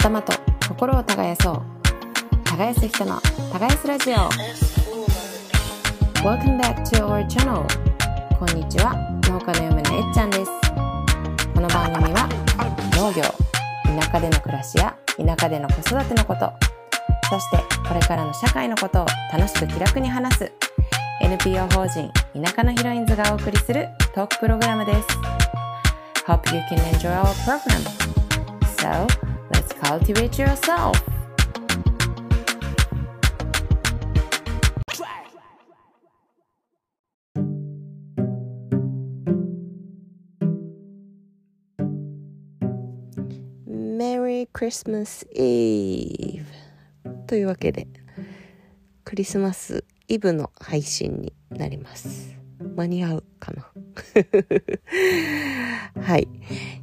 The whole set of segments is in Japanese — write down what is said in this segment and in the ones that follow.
頭と心を耕そう。耕す人の耕すラジオ。Welcome back to our channel こんにちは。農家の嫁のえっちゃんです。この番組は農業田舎での暮らしや田舎での子育てのこと。そしてこれからの社会のことを楽しく気楽に話す NPO 法人田舎のヒロインズがお送りするトークプログラムです。Hope you can enjoy our program So let's cultivate yourself. メリークリスマスイブというわけでクリスマスイブの配信になります。間に合うかな？はい、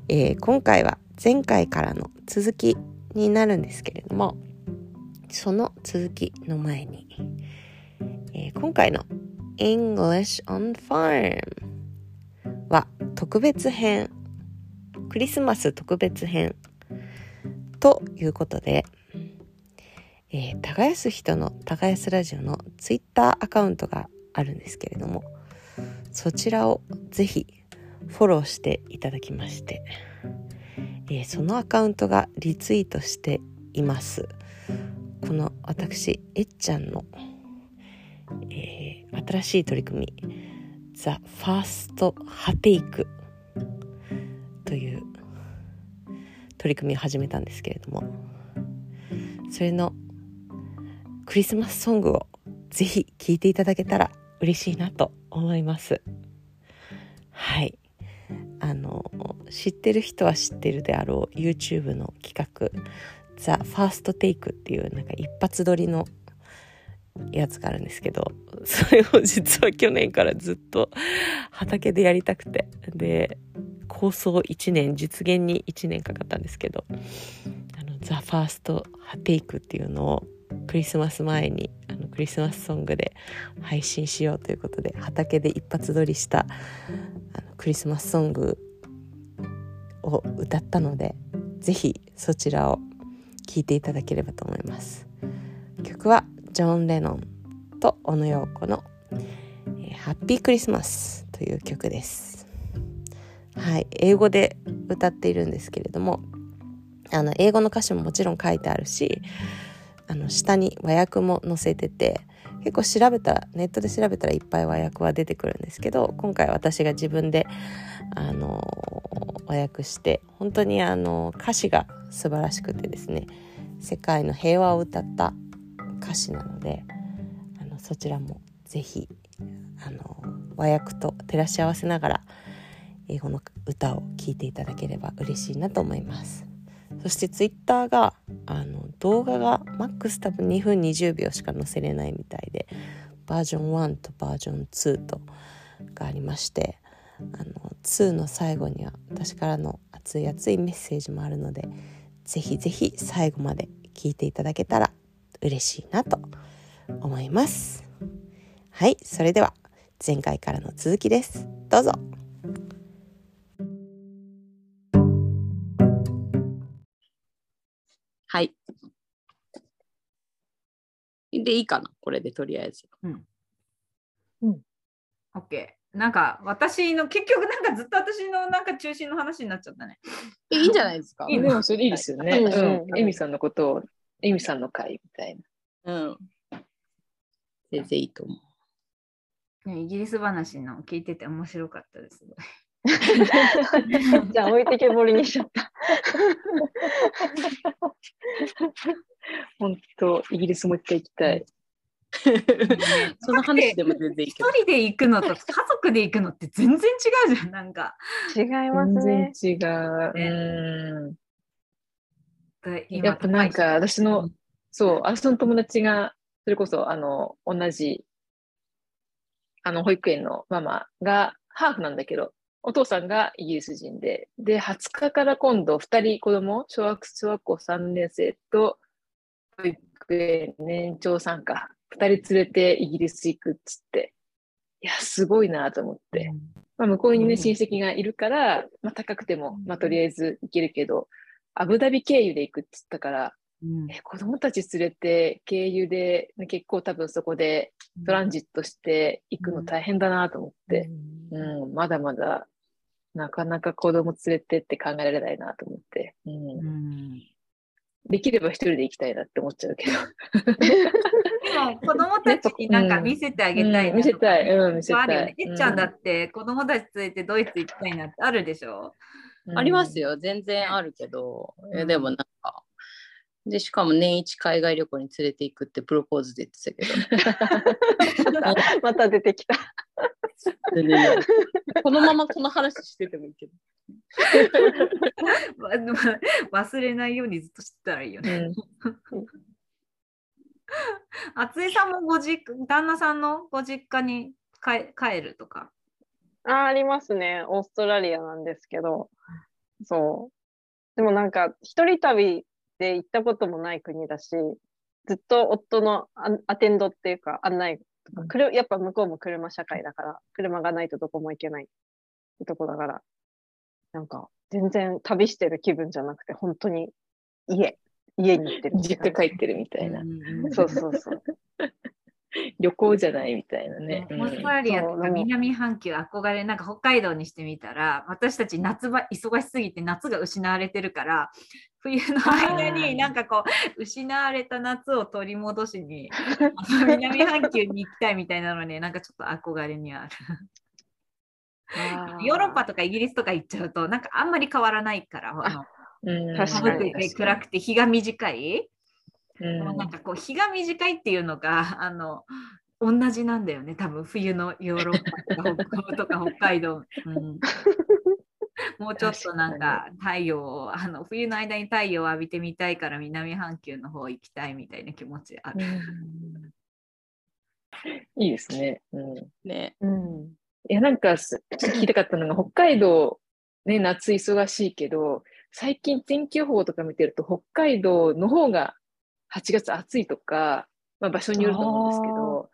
えー、今回は前回からの続きになるんですけれどもその続きの前に、えー、今回の English on Farm は特別編クリスマス特別編ということで、えー、耕す人の耕すラジオのツイッターアカウントがあるんですけれどもそちらをぜひフォローしていただきまして、えー、そのアカウントがリツイートしています。この私えっちゃんの、えー、新しい取り組み The First Hatake という取り組みを始めたんですけれどもそれのクリスマスソングをぜひ聴いていただけたら嬉しいなと思います。はい。あの知ってる人は知ってるであろう YouTube の企画「ザ・ファーストテイクっていうなんか一発撮りのやつがあるんですけど それを実は去年からずっと畑でやりたくて。で構想1年実現に1年かかったんですけど「あのザ・ファーストテイクっていうのをクリスマス前にあのクリスマスソングで配信しようということで畑で一発撮りしたクリスマスソングを歌ったので是非そちらを聴いていただければと思います。曲はジョン・レノンと小野陽子の「ハッピークリスマス」という曲です。はい英語で歌っているんですけれどもあの英語の歌詞ももちろん書いてあるしあの下に和訳も載せてて結構調べたらネットで調べたらいっぱい和訳は出てくるんですけど今回私が自分であの和訳して本当にあの歌詞が素晴らしくてですね世界の平和を歌った歌詞なのであのそちらも是非あの和訳と照らし合わせながら英語の歌を聴いていただければ嬉しいなと思います。そしてツイッターがあの動画がマックス多分2分20秒しか載せれないみたいでバージョン1とバージョン2とがありましてあの2の最後には私からの熱い熱いメッセージもあるのでぜひぜひ最後まで聞いていただけたら嬉しいなと思います。はいそれでは前回からの続きです。どうぞ。はい。で、いいかな？これでとりあえず。うん。うん。OK。なんか私の結局なんかずっと私のなんか中心の話になっちゃったね。いいんじゃないですか？いいでもそれいいですよね。うん。エミさんのことを、エミさんの会みたいな。うん。全然いいと思う。イギリス話の聞いてて面白かったです。じゃあ置いてけぼりにしちゃった。本当、イギリスもう一回行きたい。その話でも全然一人で行くのと家族で行くのって全然違うじゃん、なんか。違いますね。全然違う。うんやっぱなんか私の、そう、私の友達が、それこそあの同じあの保育園のママがハーフなんだけど、お父さんがイギリス人で、で、20日から今度2人子供、小学小学校3年生と保育園年長さんか、2人連れてイギリス行くっつって、いや、すごいなと思って。まあ、向こうにね、親戚がいるから、まあ、高くても、まあ、とりあえず行けるけど、アブダビ経由で行くって言ったから、うん。え子供たち連れて経由で、結構多分そこでトランジットして行くの大変だなと思って、うん、まだまだなかなか子供連れてって考えられないなと思って、うん。うん。できれば一人で行きたいなって思っちゃうけど。でも子供たちになんか見せてあげたいなとか。うん見せたい、うん、見せあるよたい。。ねえっちゃんだって子供たち連れてドイツ行きたいなってあるでしょ？うん。ありますよ、全然あるけど、えうん。でもなんか、で、しかも年一海外旅行に連れて行くってプロポーズで言ってたけど、また出てきた。全然ないこのままこの話しててもいいけど。忘れないようにずっとしてたらいいよね。うん厚江さんもご実家旦那さんのご実家に帰帰るとか？あありますね。オーストラリアなんですけど、そう。でもなんか、一人旅で行ったこともない国だし、ずっと夫のアアテンドっていうか、案内とか、やっぱ向こうも車社会だから、車がないとどこも行けないってとこだから、なんか、全然旅してる気分じゃなくて、本当に家、家に行ってる実。家帰ってるみたいな。そうそうそう。旅行じゃないみたいなね。オーストラリアとか南半球憧れなんか北海道にしてみたら私たち夏場忙しすぎて夏が失われてるから冬の間になんかこう失われた夏を取り戻しに 南半球に行きたいみたいなのになんかちょっと憧れにある。ヨーロッパとかイギリスとか行っちゃうとなんかあんまり変わらないから確かに。暗くて日が短い、うんなんかこう日が短いっていうのが あの同じなんだよね多分冬のヨーロッパとか北欧とか北海道、うん、もうちょっとなんか太陽をあの冬の間に太陽を浴びてみたいから南半球の方行きたいみたいな気持ちある。いいですね。うんね。うん。いや、なんかす、ちょっと聞きたかったのが、北海道、ね、夏忙しいけど、最近天気予報とか見てると、北海道の方が8月暑いとか、まあ場所によると思うんですけど、っ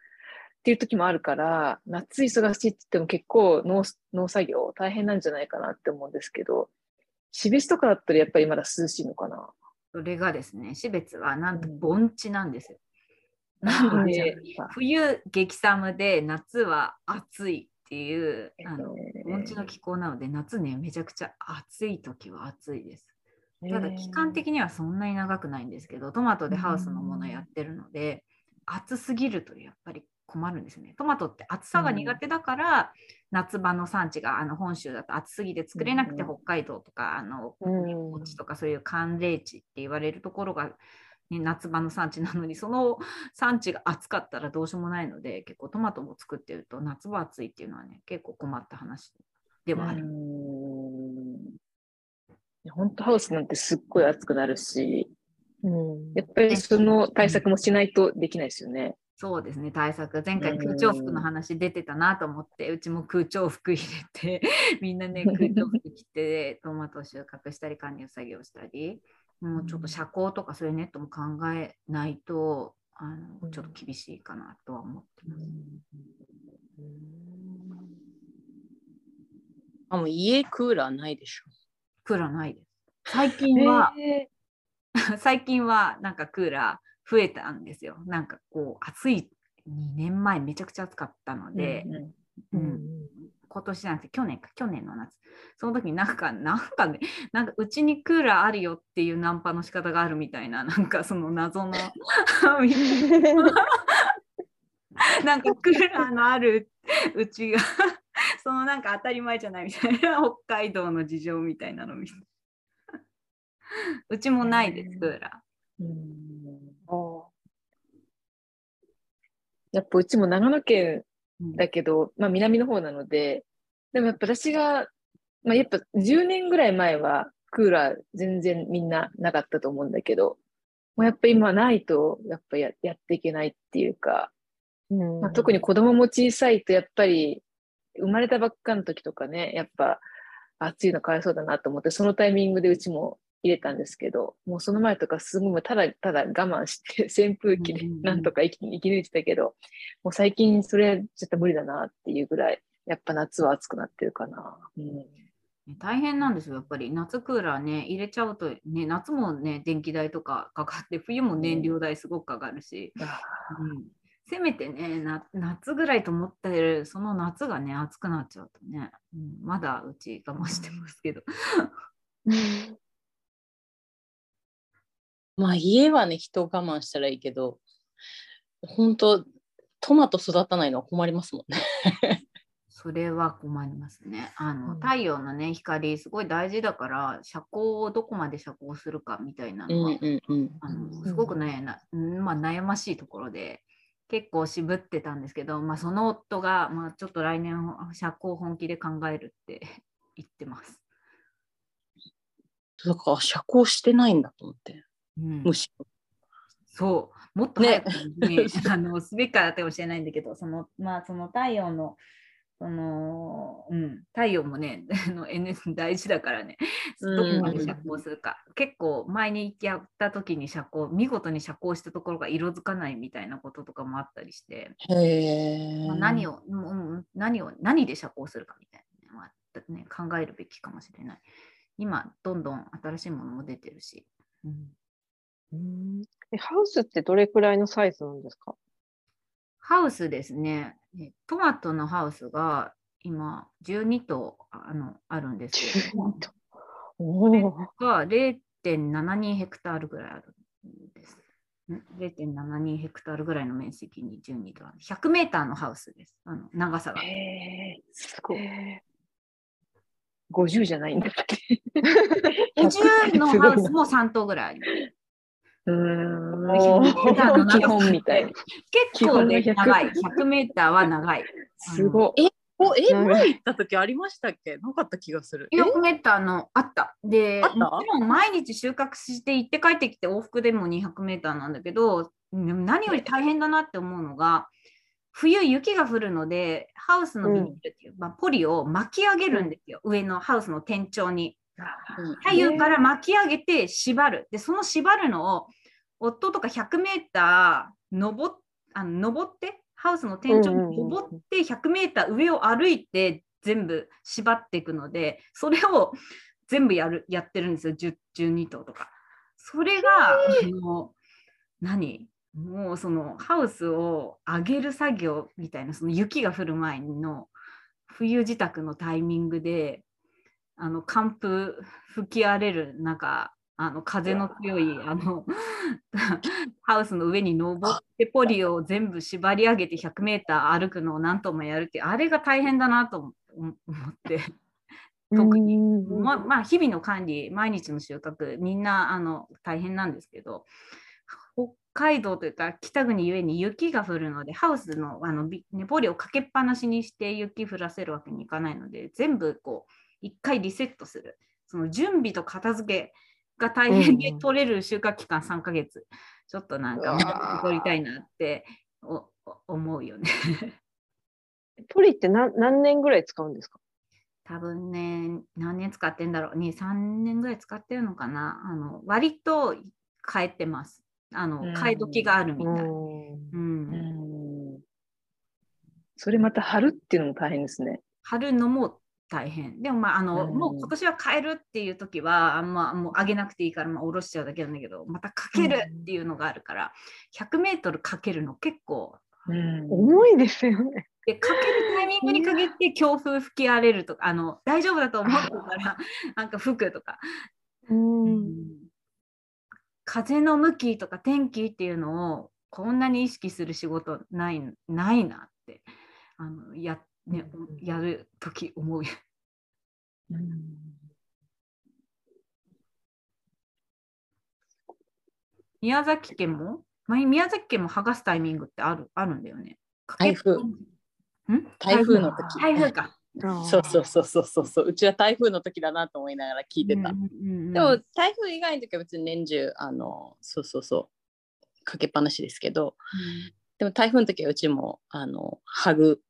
ていう時もあるから、夏忙しいって言っても結構農農作業大変なんじゃないかなって思うんですけど、標津とかだったらやっぱりまだ涼しいのかな？それがですね、標津はなんとうん盆地なんですよ。なので、冬激寒で夏は暑いっていうあのえー盆地の気候なので夏ねめちゃくちゃ暑い時は暑いです。ただ期間的にはそんなに長くないんですけどトマトでハウスのものやってるので暑すぎるとやっぱり困るんですよね。トマトって暑さが苦手だから、夏場の産地があの本州だと暑すぎて作れなくてうん北海道とかあのうん高地とかそういう寒冷地って言われるところが、ね、夏場の産地なのにその産地が暑かったらどうしようもないので結構トマトも作ってると夏場暑いっていうのはね結構困った話ではある。本当ハウスなんてすっごい暑くなるし、うんやっぱりその対策もしないとできないですよね。そうですね対策前回うん空調服の話出てたなと思ってうちも空調服入れて みんなね空調服着てトマト収穫したり管理作業したりもうちょっと遮光とかそういうネットも考えないとあのちょっと厳しいかなとは思ってます。あ、もう家クーラーないでしょ。クーラーないです。最近は、え 最近はなんかクーラー増えたんですよ。なんかこう暑い2年前めちゃくちゃ暑かったのーで、うんうん今年じゃなくて去年か。去年の夏。その時になんか なんかねなんかうちにクーラーあるよっていうナンパの仕方があるみたいななんかその謎の なんかクーラーのあるうちがそのなんか当たり前じゃないみたいな。北海道の事情みたいなのみた。い なうちもないですクーラうん。あやっぱうちも長野県ー。だけど、まあ南の方なので、でもやっぱ私が、まあやっぱ10年ぐらい前はクーラー全然みんななかったと思うんだけど、もうやっぱ今ないとやっぱややっていけないっていうか、うん。まあ、特に子供も小さいとやっぱり生まれたばっかの時とかね、やっぱ暑いのかわいそうだなと思って、そのタイミングでうちも入れたんですけど、もうその前とかすごいただただ我慢して 扇風機でなんとか生き生き抜いてたけど、もう最近それちょっと無理だなっていうぐらい、やっぱ夏は暑くなってるかな。うん。ね大変なんですよ、やっぱり。夏クーラーね、入れちゃうと、ね、夏もね、電気代とかかかって、冬も燃料代すごくかかるし、うん、せめてねな、夏ぐらいと思ってる、その夏がね、暑くなっちゃうとね、うん、まだうち我慢してますけど。まあ家はね、人を我慢したらいいけど、本当トマト育たないのは困りますもんね。それは困りますね。あの、うん太陽のね、光、すごい大事だから、遮光をどこまで遮光するかみたいなのは、うんうんうん。あのすごくね、なうんまあ、悩ましいところで、結構渋ってたんですけど、まあ、その夫が、まあ、ちょっと来年遮光本気で考えるって 言ってます。だから遮光してないんだと思って、うんむしろ。そう、もっとね早くに、あのすべきかもしれないんだけど、そのまあその太陽のその、うん、太陽もね、あの N 大事だからね、うんどこまで遮光するか。結構前にやった時に遮光、見事に遮光したところが色づかないみたいなこととかもあったりして、へえ。まあ何を、うん何を、何で遮光するかみたいなね、まあね、考えるべきかもしれない。今、どんどん新しいものも出てるし。うんうんえハウスってどれくらいのサイズなんですか？ハウスですね。えトマトのハウスが今12棟あのあるんですけども、おお。が0.72ヘクタールぐらいあるんです。ん0.72ヘクタールぐらいの面積に12棟ある。100メーターのハウスです。あの長さが。へえ、すごい。50じゃないんだって。50のハウスも3棟ぐらいあります。うーん。基本みたいな。結構ね、基本の100長い。100メーターは長い。すごい。おえ、長い前行った時ありましたっけ？なかった気がする。え？100メーターのあった。で、もちろん毎日収穫して行って帰ってきて往復でも200メーターなんだけど、何より大変だなって思うのが、冬雪が降るので、ハウスのビニールっていう、まあ、ポリを巻き上げるんですよ、上のハウスの天井に。うん。左右から巻き上げて縛る。で、その縛るのを、夫とか100メーター登っあの登って、ハウスの天井に登って100メーター上を歩いて全部縛っていくので、それを全部やるやってるんですよ、10 12頭とか。それが、あの何？もうそのハウスを上げる作業みたいな、その雪が降る前の冬支度のタイミングで、あの寒風吹き荒れる中あの風の強いあの ハウスの上に登ってポリを全部縛り上げて100メーター歩くのを何ともやるってあれが大変だなと思思って。特に。ままあ日々の管理毎日の収穫みんなあの大変なんですけど北海道というか北国ゆえに雪が降るのでハウスのあのポリをかけっぱなしにして雪降らせるわけにいかないので全部こう一回リセットする。その準備と片付けが大変で取れる収穫期間3ヶ月、ちょっとなんか取りたいなっておお思うよね。ポリって何何年ぐらい使うんですか？多分ね何年使ってんだろう。23年ぐらい使ってるのかな。あの割と変えてます。あのうん。変え時があるみたい、うん。うん。それまた貼るっていうのも大変ですね。貼るのも大変。でもまああの、うん。もう今年は変えるっていう時はあんまもう上げなくていいから、まあ、下ろしちゃうだけなんだけどまたかけるっていうのがあるから、100メートルかけるの結構重いですよね。でかけるタイミングに限って強風吹き荒れるとかあの大丈夫だと思ってたら なんか吹くとか、風の向きとか天気っていうのをこんなに意識する仕事ないないなってあのや,、ね、やる時思う。宮崎県も？前宮崎県も剥がすタイミングってあるあるんだよね。台風。ん？台風の時。台風か。そうそうそうそうそうそう。うちは台風の時だなと思いながら聞いてた、うんうんうんでも台風以外の時は別に年中あのそうそうそう。かけっぱなしですけど。でも台風の時はうちもあの剥ぐ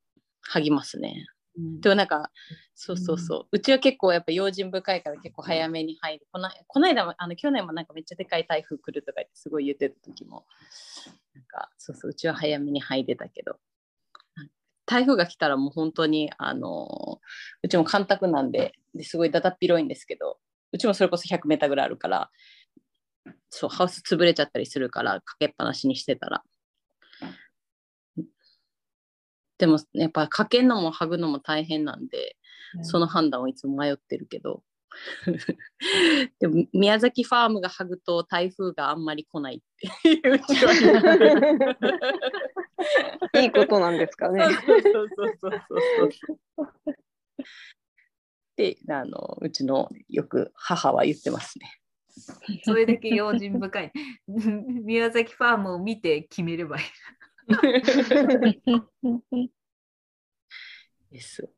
剥ぎますね。うん。でもなんかそうそうそう、うちは結構やっぱ用心深いから結構早めに入る。このこの間もあの去年もなんかめっちゃでかい台風来るとか言ってすごい言ってた時もなんかそうそううちは早めに入れたけど。台風が来たらもう本当にあのうちも干拓なんでですごいだだっ広いんですけどうちもそれこそ100メーターぐらいあるからそうハウス潰れちゃったりするからかけっぱなしにしてたらでもやっぱかけるのも剥ぐのも大変なんで、その判断をいつも迷ってるけど でも宮崎ファームが剥ぐと台風があんまり来ないっていううちは言ういいことなんですかね。そうそうそうそうそうそう。であのうちのよく母は言ってますね。それだけ用心深い。宮崎ファームを見て決めればいい。です。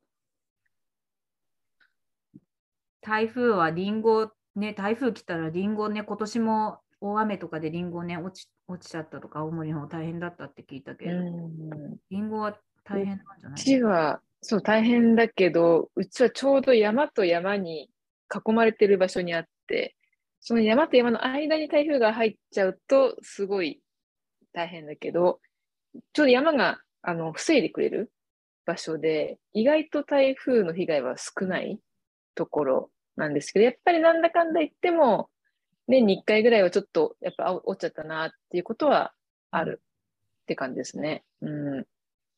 台風はリンゴね、台風来たらリンゴね、今年も大雨とかでリンゴね、落ち落ちちゃったとか、青森の方大変だったって聞いたけど、うんリンゴは大変なんじゃなういちは、そう、大変だけど、うちはちょうど山と山に囲まれてる場所にあって、その山と山の間に台風が入っちゃうと、すごい大変だけど、ちょうど山が、あの、防いでくれる場所で、意外と台風の被害は少ないところなんですけど、やっぱりなんだかんだ言っても、年に1回ぐらいはちょっと、やっぱあ落ちちゃったなっていうことはあるって感じですね。うん。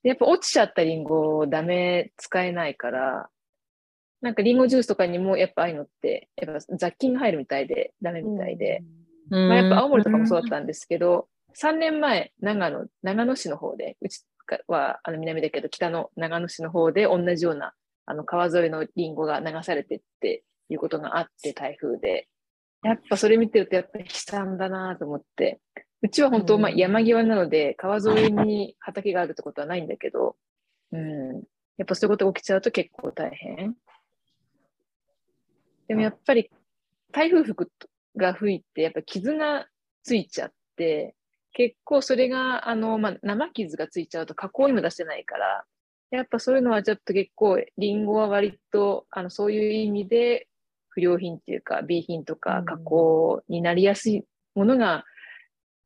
でやっぱ落ちちゃったリンゴダメ使えないから、なんかリンゴジュースとかにもやっぱああいうのって、やっぱ雑菌が入るみたいでダメみたいで、まあ、やっぱ青森とかもそうだったんですけど、3年前、長野、長野市の方で、うちはあの南だけど、北の長野市の方で同じようなあの川沿いのリンゴが流されてっていうことがあって、台風で。やっぱそれ見てるとやっぱり悲惨だなと思って。うちは本当、まあ山際なので、川沿いに畑があるってことはないんだけど、うん。やっぱそういうことが起きちゃうと結構大変。でもやっぱり台風服が吹いて、やっぱ傷がついちゃって、結構それが、あの、まあ、生傷がついちゃうと加工にも出せないから、やっぱそういうのはちょっと結構、リンゴは割と、あの、そういう意味で不良品っていうか、B 品とか加工になりやすいものが、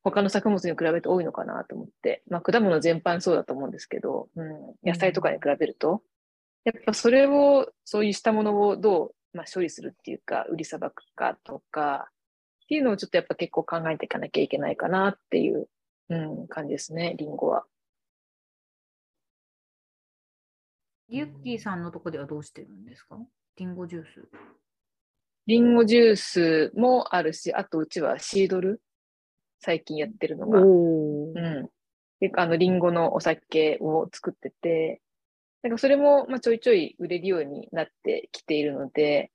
他の作物に比べて多いのかなと思って、まあ、果物全般そうだと思うんですけど、うん、野菜とかに比べると、やっぱそれを、そういうしたものをどう、まあ、処理するっていうか、売りさばくかとか、っていうのをちょっとやっぱ結構考えていかなきゃいけないかなっていう、うん、感じですね、リンゴは。ユッキーさんのとこではどうしてるんですか？リンゴジュース。リンゴジュースもあるし、あとうちはシードル、最近やってるのが。うん。で、あの、リンゴのお酒を作ってて、なんかそれも、まあ、ちょいちょい売れるようになってきているので、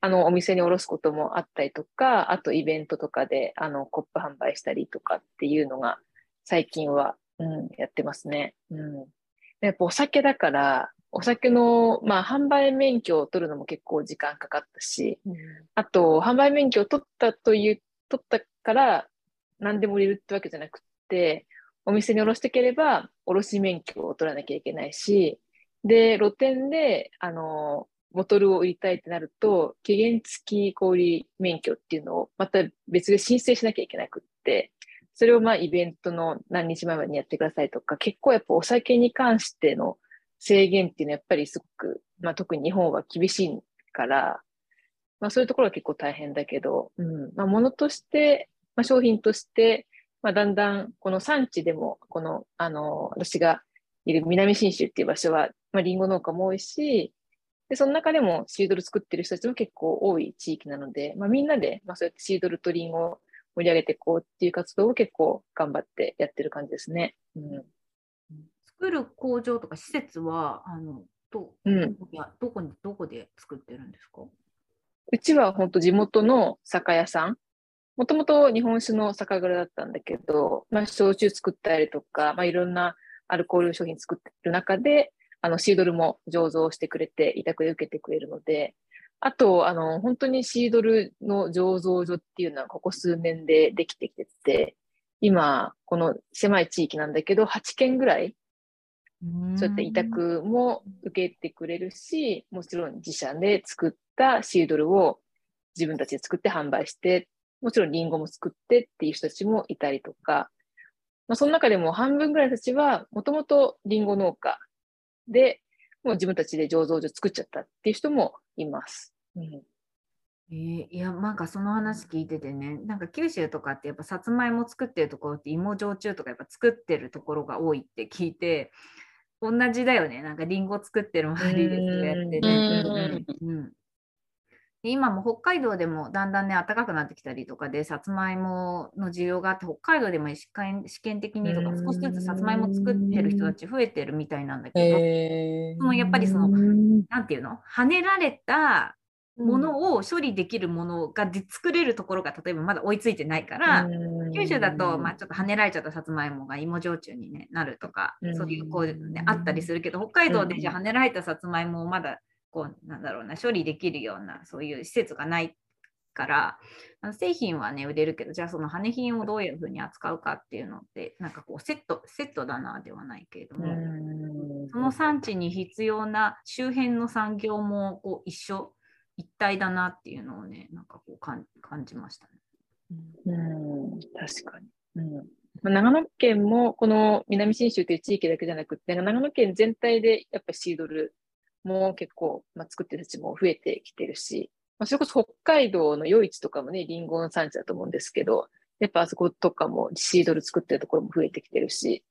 あの、お店におろすこともあったりとか、あとイベントとかで、あの、コップ販売したりとかっていうのが、最近は、うん、やってますね。うん。やっぱお酒だから、お酒の、まあ、販売免許を取るのも結構時間かかったし、あと、販売免許を取ったという、取ったから何でも売れるってわけじゃなくって、お店に卸してければ、卸免許を取らなきゃいけないし、で、露店で、あの、ボトルを売りたいってなると、期限付き小売免許っていうのをまた別で申請しなきゃいけなくって、それをまあイベントの何日前までにやってくださいとか、結構やっぱお酒に関しての制限っていうのはやっぱりすごく、まあ特に日本は厳しいから、まあそういうところは結構大変だけど、うん、まあ物として、まあ商品として、まあだんだんこの産地でも、この、あの、私がいる南信州っていう場所は、まあリンゴ農家も多いし、で、その中でもシードル作ってる人たちも結構多い地域なので、まあみんなで、まあそうやってシードルとリンゴを盛り上げていこうっていう活動を結構頑張ってやってる感じですね。うん。作る工場とか施設は、あの、どうんどこにどこで作ってるんですか？うちは本当地元の酒屋さん。もともと日本酒の酒蔵だったんだけど、まあ、焼酎作ったりとか、まあ、いろんなアルコール商品作ってる中で、あの、シードルも醸造してくれて、委託で受けてくれるので、あと、あの、本当にシードルの醸造所っていうのはここ数年でできてきてて、今、この狭い地域なんだけど、8軒ぐらいそうやって委託も受けてくれるし、もちろん自社で作ったシードルを自分たちで作って販売して、もちろんリンゴも作ってっていう人たちもいたりとか、まあ、その中でも半分ぐらいたちは、もともとリンゴ農家で、もう自分たちで醸造所作っちゃったっていう人もいます。うんえーいや、なんかその話聞いててね、なんか九州とかってやっぱさつまいも作ってるところって芋焼酎とかやっぱ作ってるところが多いって聞いて、同じだよね。なんかリンゴ作ってる周りでそうやってうね。んうんで今も北海道でもだんだんね暖かくなってきたりとかでさつまいもの需要があって北海道でも試験的にとかうん少しずつさつまいも作ってる人たち増えてるみたいなんだけど、へそのやっぱりそのなんていうの？跳ねられたもをのを処理できるものがで作れるところが例えばまだ追いついてないから、九州だと、まあ、ちょっと跳ねられちゃったさつまいもが芋焼酎に、ね、なるとか、うん。そういうこう、ね、あったりするけど北海道でじゃあ跳ねられたさつまいもをまだこうなんだろうな処理できるようなそういう施設がないからあの製品はね売れるけどじゃあその羽品をどういうふうに扱うかっていうのってなんかこうセットセットだなではないけれども、その産地に必要な周辺の産業もこう一緒一体だなっていうのをねなんかこう感感じましたね。うん、確かに。うんまあ、長野県もこの南信州という地域だけじゃなくて、長野県全体でやっぱりシードルも結構、まあ、作ってる人たちも増えてきてるし、まあ、それこそ北海道の余市とかもね、リンゴの産地だと思うんですけど、やっぱあそことかもシードル作ってるところも増えてきてるし、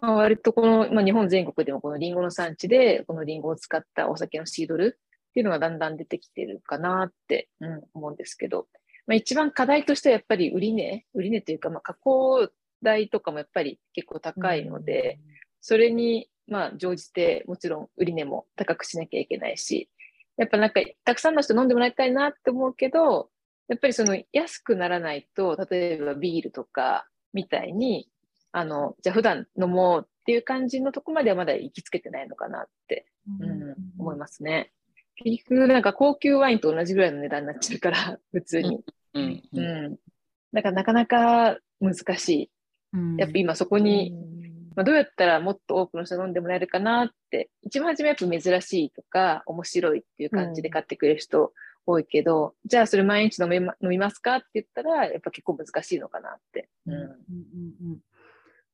まあ、割とこの、まあ、日本全国でもこのリンゴの産地で、このリンゴを使ったお酒のシードルっていうのがだんだん出てきてるかなって、うん、思うんですけど、まあ、一番課題としてはやっぱり売値、売値というか、まあ、加工代とかもやっぱり結構高いので、それに、まあ、乗じて、もちろん売値も高くしなきゃいけないし、やっぱなんか、たくさんの人飲んでもらいたいなって思うけど、やっぱりその安くならないと、例えばビールとかみたいに、あの、じゃあ普段飲もうっていう感じのとこまではまだ行きつけてないのかなって、うん、思いますね。結局、なんか高級ワインと同じぐらいの値段になっちゃうから、普通に。うんう。ん。だからなかなか難しい。うんやっぱ今そこに、まあ、どうやったらもっと多くの人飲んでもらえるかなって、一番初めやっぱ珍しいとか、面白いっていう感じで買ってくれる人多いけど、じゃあそれ毎日飲み,、ま、飲みますかって言ったら、やっぱ結構難しいのかなって。うん。うん。うんうん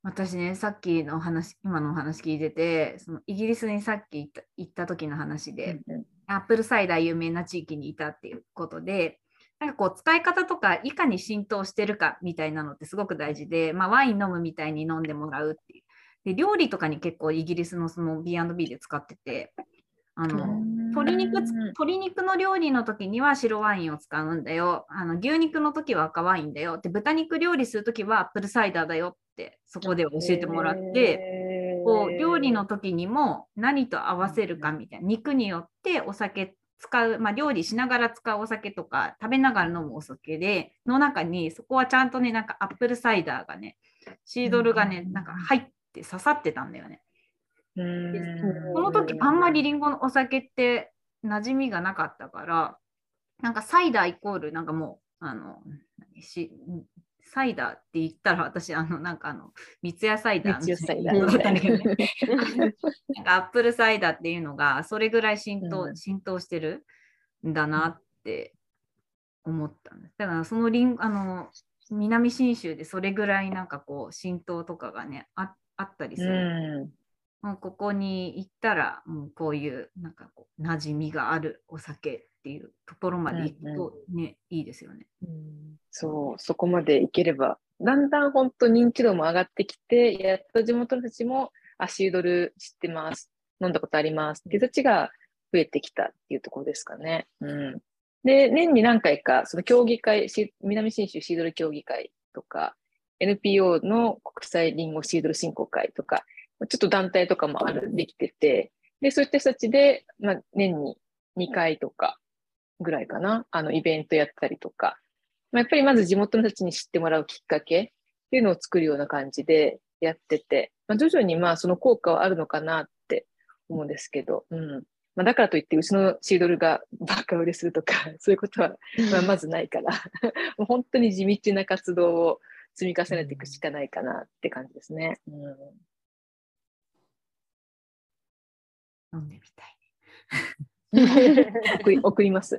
私ね、さっきの話、今のお話聞いてて、そのイギリスにさっき行った時の話で、うん。アップルサイダー有名な地域にいたっていうことで、なんかこう使い方とかいかに浸透してるかみたいなのってすごく大事で、まあ、ワイン飲むみたいに飲んでもらうっていう。で料理とかに結構イギリスのその B&B で使ってて、あの鶏肉つ鶏肉の料理の時には白ワインを使うんだよ。あの牛肉の時は赤ワインだよ。で豚肉料理する時はアップルサイダーだよってそこで教えてもらって、こう料理の時にも何と合わせるかみたいな肉によってお酒使う、まあ、料理しながら使うお酒とか食べながら飲むお酒での中にそこはちゃんとねなんかアップルサイダーがねシードルがねなんか入って刺さってたんだよね。うんこの時あんまりりんごのお酒って馴染みがなかったからなんかサイダーイコールなんかもうあの何しサイダーって言ったら私あのなんかあの三ツ矢サイダーみたいなんだけどね なんかアップルサイダーっていうのがそれぐらい浸透,、うん浸透してるんだなって思ったんです。だからそのリンあの南信州でそれぐらいなんかこう浸透とかがねああったりする。うんもうここに行ったらもうこういうなんかこう馴染みがあるお酒っていうところまで行くとね、いいですよね。そう、そこまでいければ、だんだん本当認知度も上がってきて、やっと地元の人たちも、あ、シードル知ってます、飲んだことありますっていう人たちが増えてきたっていうところですかね。うん。で、年に何回か、その協議会、し南信州シードル協議会とか、NPO の国際リンゴシードル振興会とか、ちょっと団体とかもある、できてて、で、そういった人たちで、まあ、年に2回とかぐらいかな、あの、イベントやったりとか、まあ、やっぱりまず地元の人たちに知ってもらうきっかけっていうのを作るような感じでやってて、まあ、徐々にまあその効果はあるのかなって思うんですけど、うん。まあ、だからといってうちのシードルがバカ売れするとか、そういうことはまあまずないから、もう本当に地道な活動を積み重ねていくしかないかなって感じですね。うん飲んでみたい。送り送ります。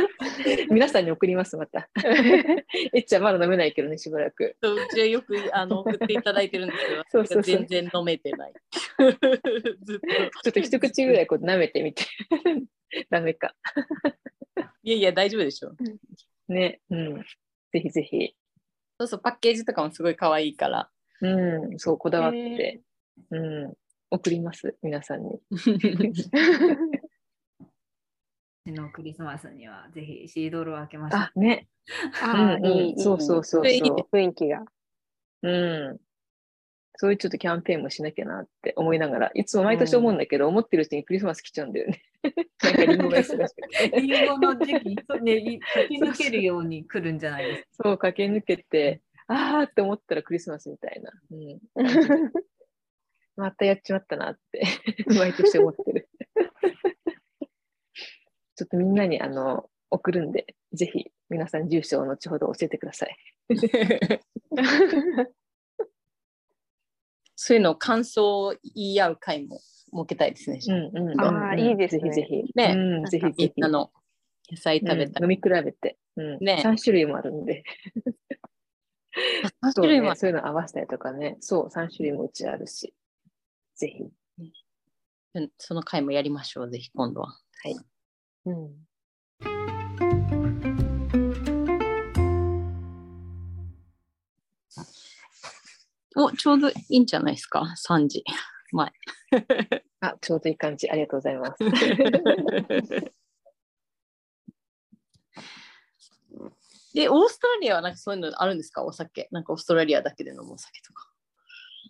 皆さんに送ります、また。えっちゃんまだ飲めないけどね、しばらく。そううちはよくあの送っていただいてるんですけど、そうそうそう全然飲めてない。ずっと。ちょっと一口ぐらいこう舐めてみて。ダメか。いやいや、大丈夫でしょ。ね。うん。ぜひぜひ。そうそう、パッケージとかもすごい可愛いから。うん。そう、こだわって。うん。送ります、皆さんに。のクリスマスにはぜひシードルを開けましょうあ、。ね。あいいいい。そうそうそう雰囲気が。うん。そういうちょっとキャンペーンもしなきゃなって思いながら、いつも毎年思うんだけど、思ってるうちにクリスマス来ちゃうんだよね。なんかリンゴが忙しくて。リンゴの時期、そうね、い 駆け抜けるように来るんじゃないですか。そう、駆け抜けて、あーって思ったらクリスマスみたいな。うん、またやっちまったなって、毎年思ってる。ちょっとみんなにあの送るんで、ぜひ皆さん住所を後ほど教えてください。そういうのを感想を言い合う会も設けたいですね。うんうんあーいいですねぜひぜひ。ねうん、ぜひぜひ。みんなの野菜食べたうん飲み比べて。うんね3種類もあるんで。3そう種類もね、そういうの合わせたりとかね。そう、3種類もうちあるし。ぜひ。うんその会もやりましょう、ぜひ今度は。うん。お、ちょうどいいんじゃないですか、3時。前。あ、ちょうどいい感じ。ありがとうございます。で、オーストラリアはなんかそういうのあるんですか？お酒。なんかオーストラリアだけで飲むお酒とか。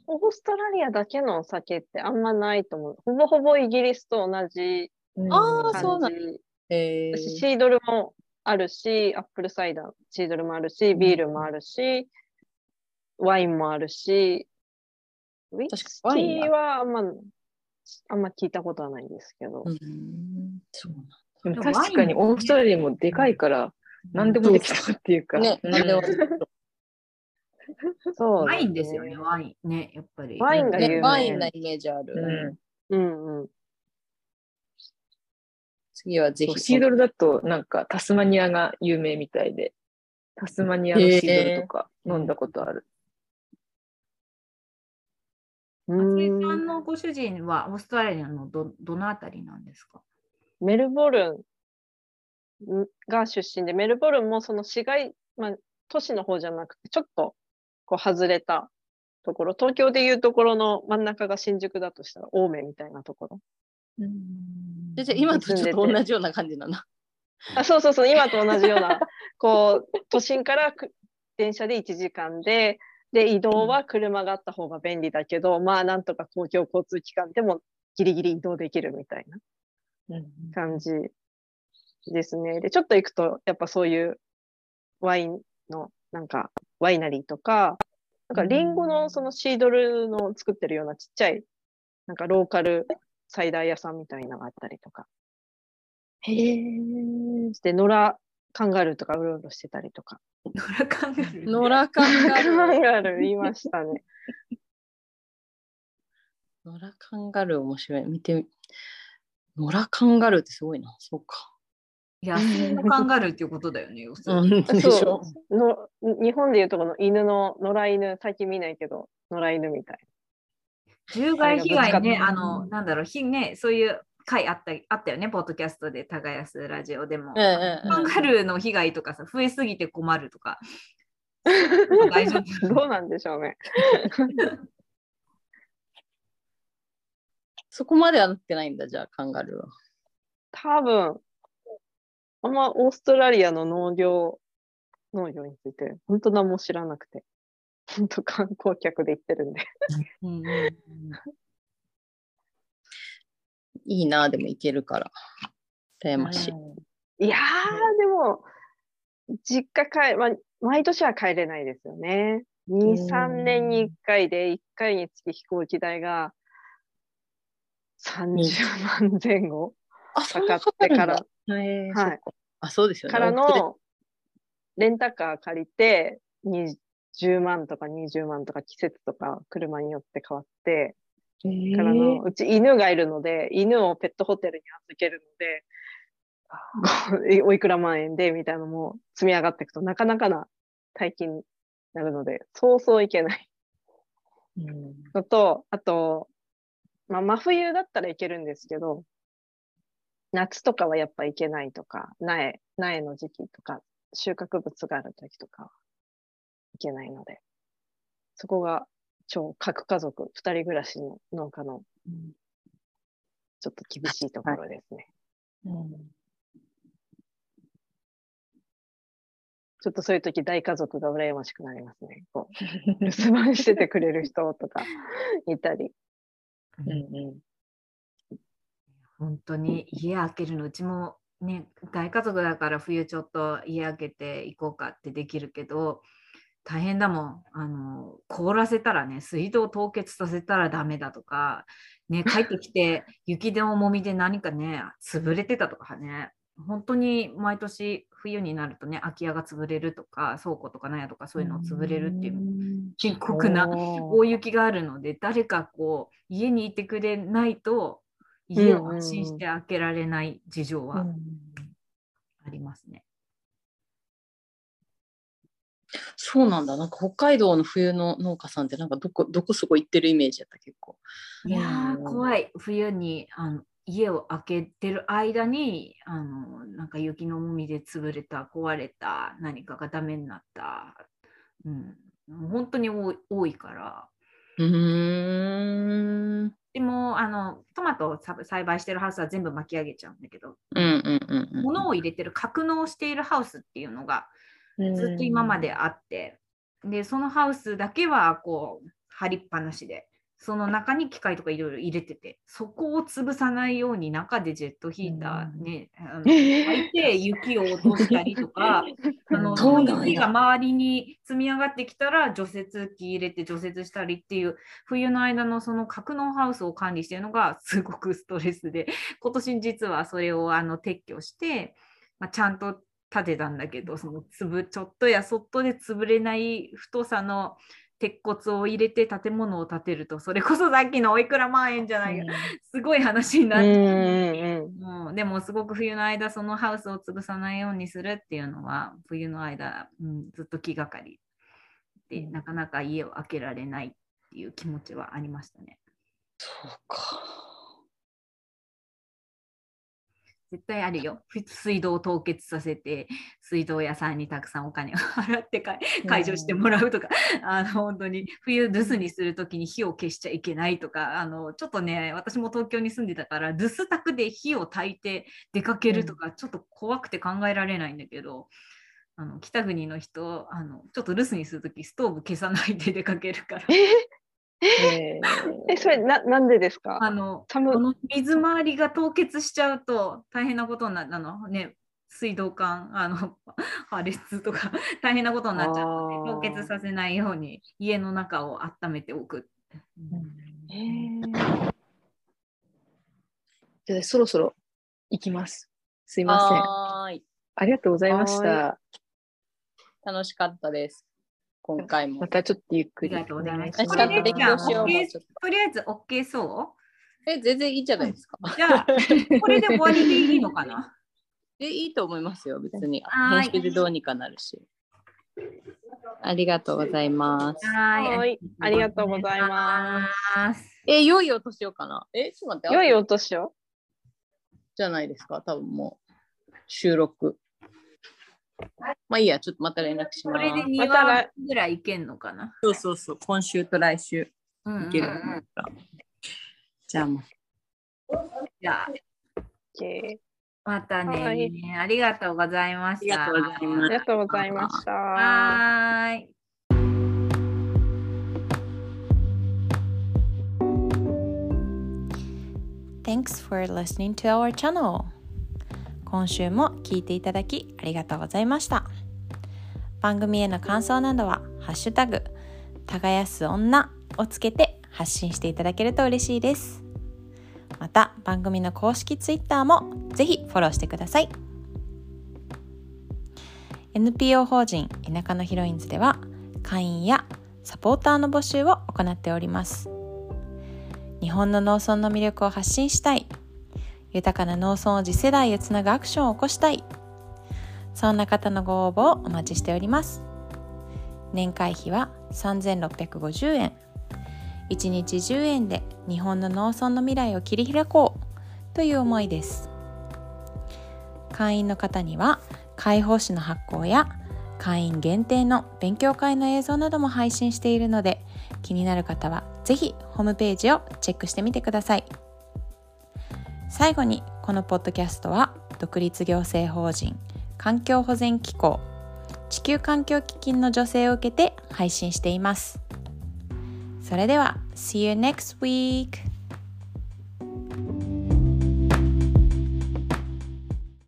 オーストラリアだけのお酒ってあんまないと思う。ほぼほぼイギリスと同じあーそう感じ。えー、シードルもあるし、アップルサイダー、シードルもあるし、ビールもあるし、ワインもあるし、ウイスキワインーはあんま、あんま聞いたことはないんですけど。うん、そうでもでもワイン確かにオーストラリアもでかいから、何でもできたっていうか。ね、うんなんでもそう、ワインですよね、。ワイン。ね、やっぱり。ワインが有名ね、ワインなイメージある。うんうんうん。次はぜひ。シードルだと、なんかタスマニアが有名みたいで、タスマニアのシードルとか飲んだことある。う松井さんのご主人はオーストラリアのどどのあたりなんですか？メルボルンが出身で、メルボルンもその市街、まあ、都市の方じゃなくて、ちょっとこう外れたところ、東京でいうところの真ん中が新宿だとしたら、青梅みたいなところ。でじゃあ今とちょっと同じような感じだな。あそうそうそう、今と同じような、こう、都心からく電車で1時間で、で、移動は車があった方が便利だけど、まあ、なんとか公共交通機関でもギリギリ移動できるみたいな。うん感じですね。で、ちょっと行くと、やっぱそういうワインの、なんか、ワイナリーとか、なんかリンゴのそのシードルの作ってるようなちっちゃい、なんかローカルサイダー屋さんみたいなのがあったりとか。へえ。で、野良カンガルーとかうろうろしてたりとか。野良カンガルー野良カンガカンルー。ガルーいましたね。野良カンガルー面白い。見てみ。野良カンガルーってすごいな。そうか。野生のカンガルーっていうことだよね。そうの。日本でいうとこの犬の野良犬、最近見ないけど、野良犬みたい。獣害被害ね、あの、なんだろう、ひね、そういう回あったあったよね、ポッドキャストで、耕すラジオでも。うんうんカンうんガルーの被害とかさ、増えすぎて困るとか。大丈夫どうなんでしょうね。そこまではなってないんだ、じゃあ、カンガルーは。多分、あんまオーストラリアの農業、農業について、本当何も知らなくて、本当観光客で行ってるんで。うんいいな、でも行けるから。羨まし。い。いやー、でも、実家帰、まあ、毎年は帰れないですよね。2、3年に1回で、1回につき飛行機代が30万前後あ、かかってから、はい。あ、そうですよね。からのレンタカー借りて20万とか20万とか季節とか車によって変わってからの、うち犬がいるので、犬をペットホテルに預けるので、おいくら万円でみたいなのも積み上がっていくとなかなかな大金になるので、そうそういけない。うん。のと、あと、まあ、真冬だったらいけるんですけど、夏とかはやっぱいけないとか、苗、苗の時期とか、収穫物がある時とかはいけないので、そこが超核家族、二人暮らしの農家のちょっと厳しいところですね。うんちょっとそういう時大家族が羨ましくなりますね。こう、留守番しててくれる人とか いたり。うんうん本当に家開けるのうちもね大家族だから冬ちょっと家開けて行こうかってできるけど大変だもん。あの凍らせたらね水道凍結させたらダメだとか、ね、帰ってきて雪の重みで何かね潰れてたとかね。本当に毎年冬になるとね空き家が潰れるとか倉庫とかなんやとかそういうの潰れるっていう深刻な大雪があるので誰かこう家にいてくれないと家を安心して開けられない事情はありますね。そうなんだ。なんか北海道の冬の農家さんってなんかどこどこそこ行ってるイメージやった結構。いや怖い冬にあの家を開けてる間にあのなんか雪の重みで潰れた壊れた何かがダメになった、うん、本当に多い多いからうーん。でもあのトマトをさ栽培してるハウスは全部巻き上げちゃうんだけどうんうんうんうん。物を入れてる格納しているハウスっていうのがずっと今まであって、でそのハウスだけはこう張りっぱなしで。その中に機械とかいろいろ入れてて。そこを潰さないように中でジェットヒーターね、あの炊いて雪を落としたりとか あの雪が周りに積み上がってきたら除雪機入れて除雪したりっていう冬の間のその格納ハウスを管理しているのがすごくストレスで。今年実はそれをあの撤去して、まあ、ちゃんと立てたんだけどその粒ちょっとやそっとで潰れない太さの鉄骨を入れて建物を建てるとそれこそさっきのおいくら万円じゃないかすごい話になって、う。んうんもうでもすごく冬の間そのハウスを潰さないようにするっていうのは冬の間、うん、ずっと気がかり。でなかなか家を開けられないっていう気持ちはありましたね。そうか。絶対あるよ。ふ水道を凍結させて、水道屋さんにたくさんお金を払ってか解除してもらうとか、あの本当に冬留守にするときに火を消しちゃいけないとか、あのちょっとね、私も東京に住んでたから、留守宅で火を焚いて出かけるとか、ちょっと怖くて考えられないんだけど、あの北国の人あの、ちょっと留守にするとき、ストーブ消さないで出かけるから。え え、それな、なんでですか？あの寒この水回りが凍結しちゃうと大変なことになるあのね水道管あの 破裂とか 大変なことになっちゃうので凍結させないように家の中を温めておく。へーじゃあそろそろ行きます。すいません。はーい。ありがとうございました。楽しかったです。今回もま。たちょっとゆっくり。ありがとうございます。とりあえず OK そえ、全然いいじゃないですか。うじゃあこれで終わりでいいのかな？え、いいと思いますよ、別に。はーい編集でどうにかなるし。ありがとうございます。はいはいありがとうございますえ、良いお年をかな？え、ちょっと待って。良いお年をじゃないですか、多分もう。収録。まあいいや、ちょっとまた連絡します。これで2また話来ぐらいいけんのかな、そうそうそう、今週と来週うんうんいけると思った。じゃあもう。じゃあ OK またね、はいありがとうございました。ありがとうございました。はーい。Thanks for listening to our channel. 今週も聞いていただきありがとうございました。番組への感想などは、ハッシュタグ、耕す女をつけて発信していただけると嬉しいです。また、番組の公式 Twitter もぜひフォローしてください。NPO 法人田舎のヒロインズでは、会員やサポーターの募集を行っております。日本の農村の魅力を発信したい豊かな農村を次世代へつなぐアクションを起こしたい。そんな方のご応募をお待ちしております。年会費は3650円。1日10円で日本の農村の未来を切り開こうという思いです。会員の方には解放誌の発行や会員限定の勉強会の映像なども配信しているので気になる方はぜひホームページをチェックしてみてください。最後にこのポッドキャストは独立行政法人環境保全機構地球環境基金の助成を受けて配信していますそれでは See you next week!